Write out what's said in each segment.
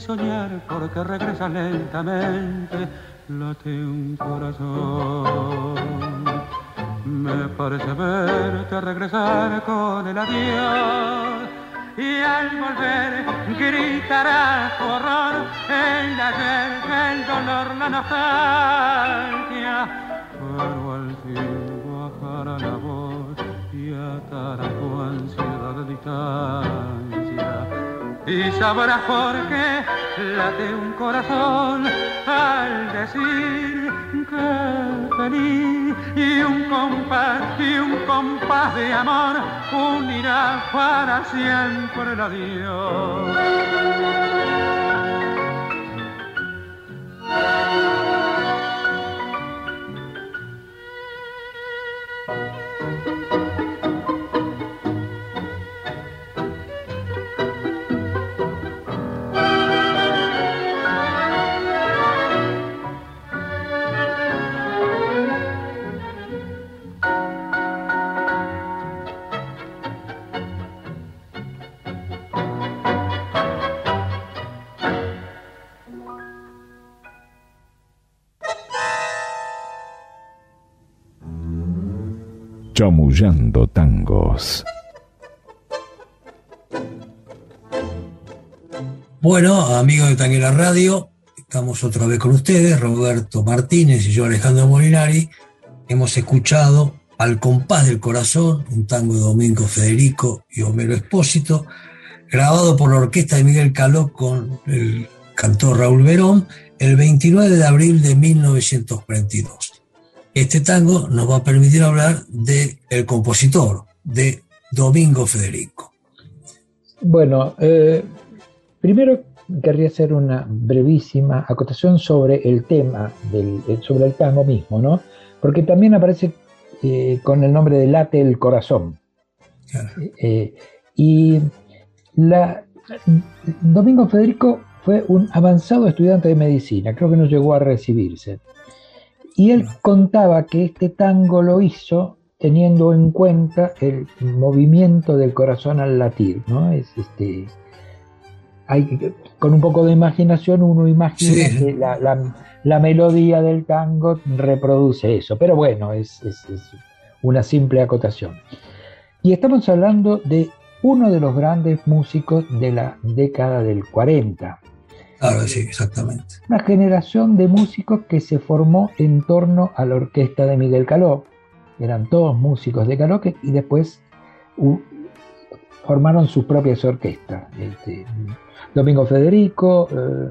soñar porque regresa lentamente, late un corazón. Me parece verte regresar con el adiós y al volver gritará horror el ayer, el dolor, la nostalgia. Y sabrás por qué late un corazón al decir que feliz y un compás y un compás de amor unirá para siempre el adiós. Chamullando Tangos. Bueno, amigos de Tanguera Radio, estamos otra vez con ustedes, Roberto Martínez y yo, Alejandro Molinari. Hemos escuchado Al compás del corazón, un tango de Domingo Federico y Homero Espósito, grabado por la orquesta de Miguel Caló con el cantor Raúl Verón el 29 de abril de 1942. Este tango nos va a permitir hablar de el compositor, de Domingo Federico. Bueno, eh, primero querría hacer una brevísima acotación sobre el tema, del, eh, sobre el tango mismo, ¿no? Porque también aparece eh, con el nombre de Late el Corazón. y la, Domingo Federico fue un avanzado estudiante de medicina, creo que no llegó a recibirse. Y él contaba que este tango lo hizo teniendo en cuenta el movimiento del corazón al latir, ¿no? Es este. Hay, con un poco de imaginación uno imagina que la, melodía del tango reproduce eso, pero bueno, es, es, una simple acotación. Y estamos hablando de uno de los grandes músicos de la década del 40, Claro, sí, exactamente. Una generación de músicos que se formó en torno a la orquesta de Miguel Caló. Eran todos músicos de Caló y después formaron sus propias orquestas. Este, Domingo Federico, eh,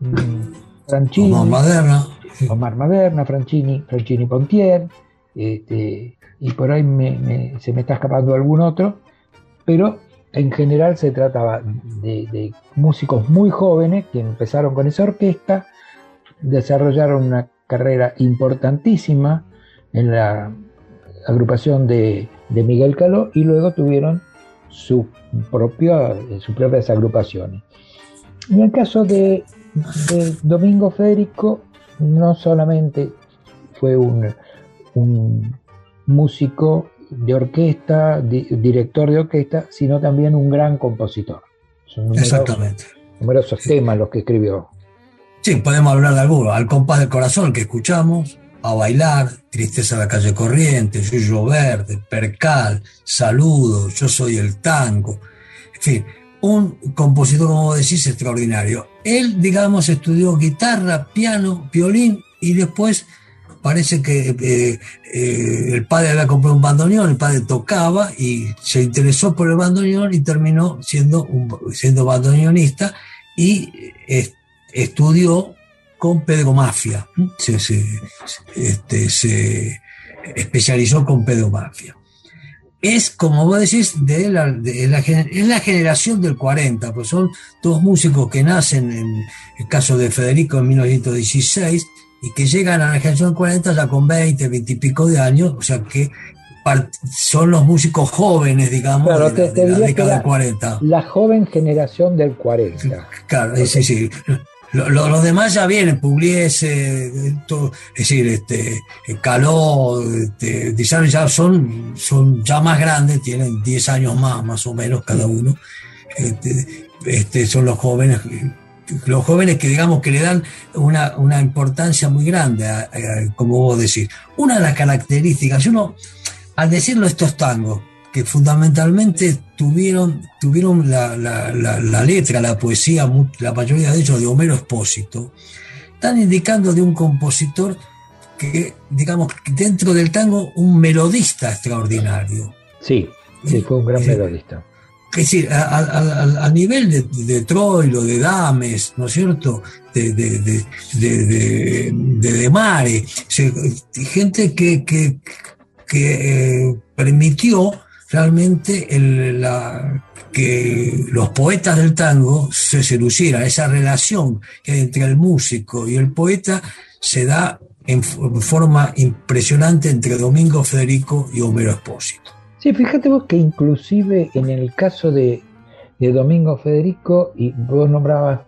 mm, Franchini, Omar Maderna, Omar Maderna, Franchini, Franchini Pontier, este, y por ahí se me está escapando algún otro, pero en general se trataba de, músicos muy jóvenes que empezaron con esa orquesta, desarrollaron una carrera importantísima en la agrupación de, Miguel Caló y luego tuvieron sus propias agrupaciones. En el caso de, Domingo Federico, no solamente fue un músico de orquesta, director de orquesta, sino también un gran compositor. Son Exactamente. Numerosos temas los que escribió. Sí, podemos hablar de algunos. Al compás del corazón que escuchamos, A bailar, Tristeza de la calle corriente, Yuyo Verde, Percal, Saludo, Yo soy el tango. En fin, un compositor, como vos decís, extraordinario. Él, digamos, estudió guitarra, piano, violín y después parece que eh, eh, el padre había comprado un bandoneón, el padre tocaba y se interesó por el bandoneón y terminó siendo, un, siendo bandoneonista y estudió con Pedro Mafia, se, este, se especializó con Pedro Mafia. Es, como vos decís, de la, es la generación del 40, pues son todos músicos que nacen, en el caso de Federico en 1916, y que llegan a la generación 40 ya con 20, 20 y pico de años, o sea que son los músicos jóvenes, digamos, de, la década del 40. La joven generación del 40. Claro, sí, sí. Los, demás ya vienen, Pugliese, es decir, este, Caló, este, ya son, son ya más grandes, tienen 10 años más, más o menos cada uno. Este, este, son los jóvenes los jóvenes que digamos que le dan una, importancia muy grande, como vos decís. Una de las características, uno, al decirlo estos tangos, que fundamentalmente tuvieron, tuvieron la, letra, la poesía, la mayoría de ellos de Homero Espósito, están indicando de un compositor que, digamos, dentro del tango, un melodista extraordinario. Sí, sí, fue un gran eh, melodista es decir, a, nivel de, de, Troilo, de Dames, ¿no es cierto? De, de, de, Mare, gente que, que, eh, permitió realmente la, que los poetas del tango se seducieran. Esa relación que hay entre el músico y el poeta se da en forma impresionante entre Domingo Federico y Homero Espósito. Sí, fíjate vos que inclusive en el caso de, Domingo Federico, y vos nombrabas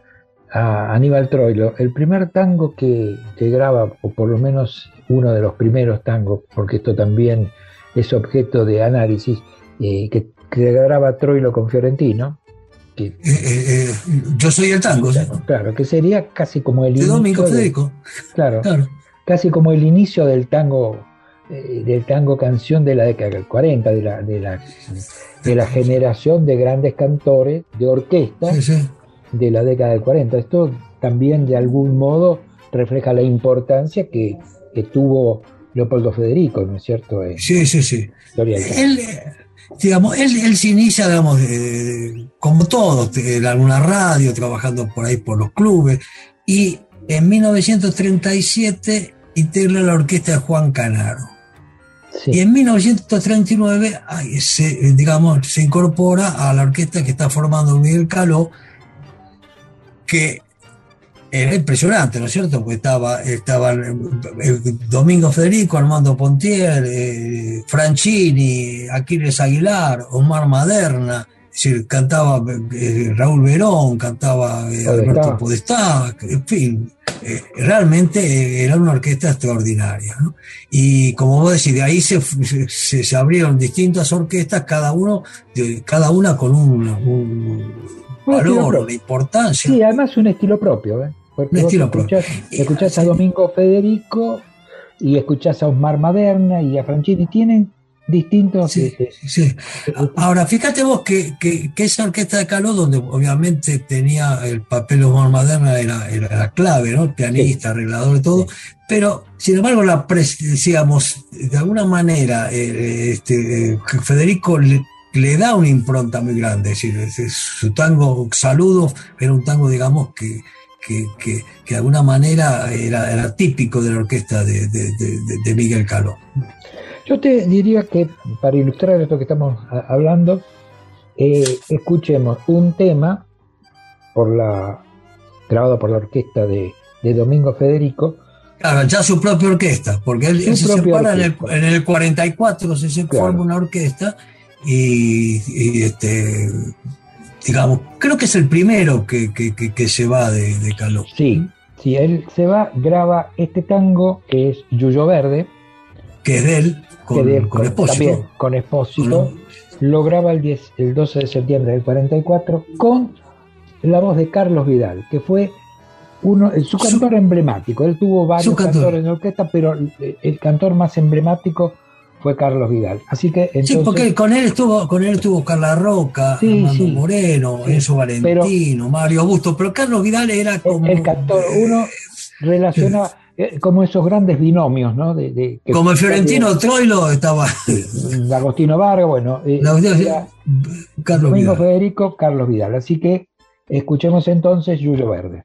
a Aníbal Troilo, el primer tango que, graba, o por lo menos uno de los primeros tangos, porque esto también es objeto de análisis, eh, que, graba Troilo con Fiorentino. Que, eh, eh, yo soy el tango, claro, que sería casi como el de Domingo Federico. claro, casi como el inicio del tango eh, del tango canción de la década del 40, de la, de la, de la generación de grandes cantores de orquesta de la década del 40. Esto también de algún modo refleja la importancia que, tuvo Leopoldo Federico, ¿no es cierto? sí, sí, sí. Él, digamos, él, se inicia, digamos, como todos, en alguna radio, trabajando por ahí por los clubes, y en 1937 integra la orquesta de Juan Canaro. Y en 1939 se, digamos, se incorpora a la orquesta que está formando Miguel Caló, que era impresionante, ¿no es cierto? Porque estaba, estaba Domingo Federico, Armando Pontier, eh, Franchini, Aquiles Aguilar, Omar Maderna, es decir, cantaba eh, Raúl Verón, cantaba eh, Alberto Podestá, en fin, eh, realmente era una orquesta extraordinaria. Y como vos decís, de ahí se, se, abrieron distintas orquestas, cada, uno, cada una con un, valor, una importancia. Sí, además un estilo propio. ¿eh? Porque un estilo escuchás, propio. escuchás a Domingo Federico y escuchás a Osmar Maderna y a Franchini, tienen distintos. Sí, sí. Ahora, fíjate vos que, esa orquesta de Caló, donde obviamente tenía el papel de Omar Maderna, era, la clave, ¿no? Pianista, arreglador y todo, pero sin embargo, la decíamos, de alguna manera, eh, este, Federico le, da una impronta muy grande, es decir, su tango Saludo era un tango, digamos, que, que, de alguna manera era, era, típico de la orquesta de, Miguel Caló. Yo te diría que para ilustrar esto que estamos hablando, eh, escuchemos un tema por la, grabado por la orquesta de, Domingo Federico. Claro, ya su propia orquesta, porque él, se separa en el, en el, 44, se forma una orquesta y, este, digamos, creo que es el primero que, se va de, de Caló. Sí, sí, él se va, graba este tango que es Yuyo Verde. Que es de él, con, con, Espósito. con Espósito. Lo graba el, 10, el 12 de septiembre del 44 con la voz de Carlos Vidal, que fue uno, su cantor emblemático. Él tuvo varios cantores en orquesta, pero el cantor más emblemático fue Carlos Vidal. Así que entonces, sí, porque con él estuvo, con él estuvo Carla Roca, Armando Moreno, Enzo Valentino, Mario Augusto, pero Carlos Vidal era como el cantor. Uno eh, como esos grandes binomios, ¿no? De, como el Fiorentino Troilo estaba. Agostino Vargas, bueno. Eh, Carlos Domingo Federico, Carlos Vidal. Así que escuchemos entonces Yuyo Verde.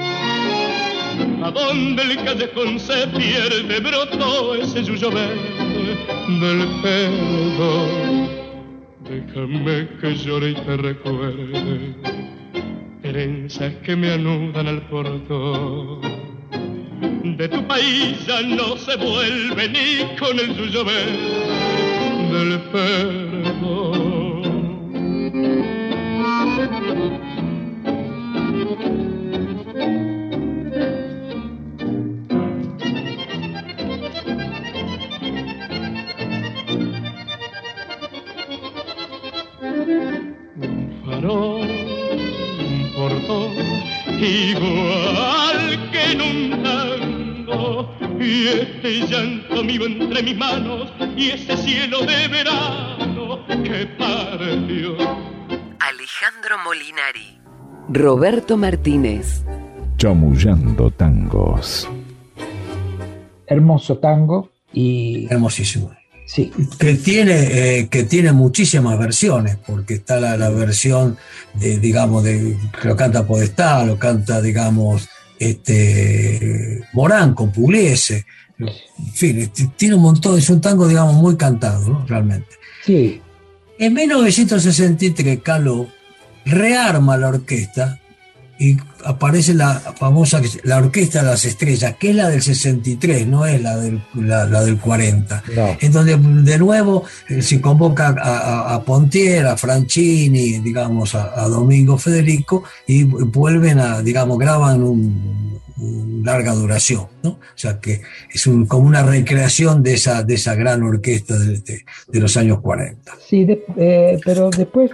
A donde el callejón se pierde, brotó ese yuyo verde del perdón. Déjame que llore y te recuerde, herencias que me anudan al portón de tu país ya no se vuelve ni con el suyo del perdón. Este llanto mío entre mis manos y ese cielo de verano que partió. Alejandro Molinari, Roberto Martínez, Chamullando tangos. Hermoso tango y. Hermosísimo. Sí. Que tiene, eh, que tiene muchísimas versiones, porque está la, versión de, digamos, de, que lo canta Podestá, lo canta, digamos, este, Morán con Pugliese. En fin, tiene un montón, es un tango, digamos, muy cantado, ¿no? Realmente. Sí. En 1963, Caló rearma la orquesta y aparece la famosa la Orquesta de las Estrellas, que es la del 63, no es la del, la, del 40. En donde de nuevo eh, se convoca a, a, Pontier, a Franchini, digamos, a, Domingo Federico, y vuelven a, digamos, graban un, larga duración, ¿no? O sea que es un, como una recreación de esa, de esa gran orquesta de, de, los años 40. Sí, eh, pero después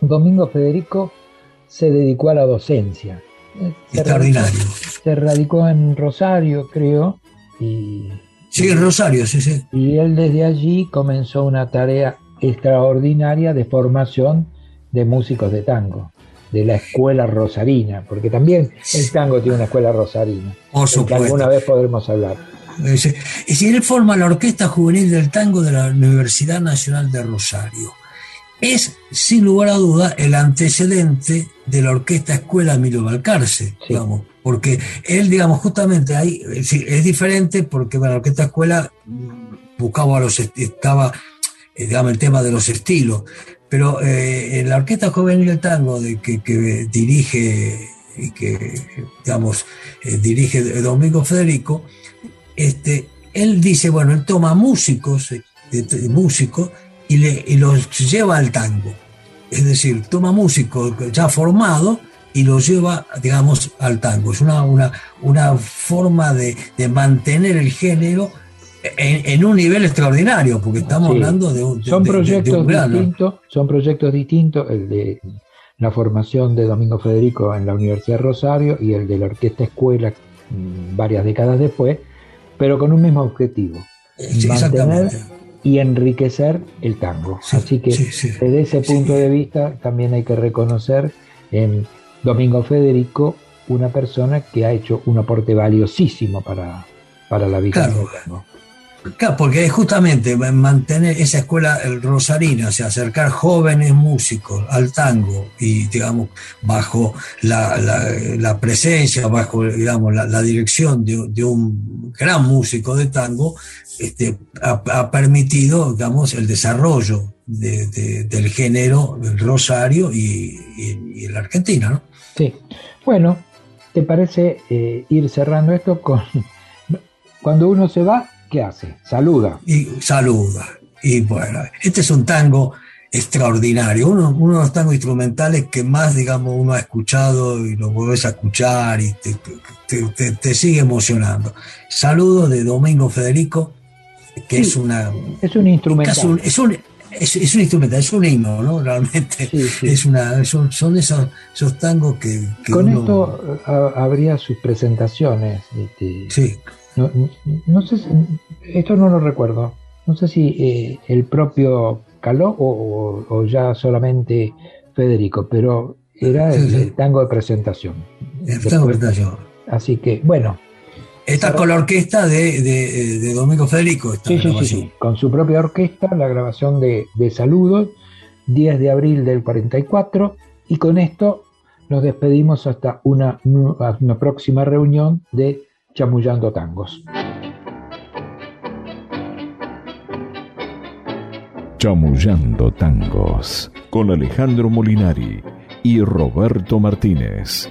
Domingo Federico se dedicó a la docencia. Extraordinario. Se radicó en Rosario, creo, y Sí, en Rosario, sí, sí. Y él desde allí comenzó una tarea extraordinaria de formación de músicos de tango, de la escuela rosarina, porque también el tango tiene una escuela rosarina. Por supuesto. Que alguna vez podremos hablar. Y si él forma la Orquesta Juvenil del Tango de la Universidad Nacional de Rosario. Es, sin lugar a duda, el antecedente de la Orquesta Escuela Emilio Balcarce, digamos, porque él, digamos, justamente ahí es, diferente porque la Orquesta Escuela buscaba los, estaba, eh, digamos, el tema de los estilos, pero eh, en la Orquesta Juvenil del Tango de que, dirige y que, digamos, eh, dirige Domingo Federico, este, él dice, bueno, él toma músicos, músicos y, le, los lleva al tango. Es decir, toma músicos ya formados y los lleva, digamos, al tango. Es una, una, una forma de, mantener el género en, un nivel extraordinario, porque estamos hablando de un, son proyectos distintos, son proyectos distintos, el de la formación de Domingo Federico en la Universidad de Rosario y el de la Orquesta Escuela mm, varias décadas después, pero con un mismo objetivo, mantener y enriquecer el tango. Así que desde ese punto de vista también hay que reconocer en Domingo Federico una persona que ha hecho un aporte valiosísimo para, para la vida del tango. Claro, porque es justamente mantener esa escuela rosarina, o sea, acercar jóvenes músicos al tango y, digamos, bajo la, presencia, bajo, digamos, la, dirección de, un gran músico de tango, este, ha, permitido, digamos, el desarrollo del género del rosario y, y, la Argentina, ¿no? Sí. Bueno, ¿te parece eh, ir cerrando esto con... Cuando uno se va, ¿qué hace? Saluda. Y saluda. Y bueno, este es un tango extraordinario, uno, uno de los tangos instrumentales que más, digamos, uno ha escuchado y lo vuelves a escuchar y te, sigue emocionando. Saludos de Domingo Federico, que es una... Es un instrumental. Es un, es, un instrumento, es un himno, ¿no? Realmente es una, son, esos, esos tangos que... Con esto habría sus presentaciones. Este, sí. No, no, sé, si, esto no lo recuerdo. No sé si eh, el propio Caló o, ya solamente Federico, pero era el, tango de presentación. El tango de presentación. Así que, bueno. Está con la orquesta de, de, Domingo Federico. sí, sí, sí, con su propia orquesta, la grabación de, de Saludos, 10 de abril del 44, y con esto nos despedimos hasta una, una próxima reunión de chamullando tangos. Chamullando tangos con Alejandro Molinari y Roberto Martínez.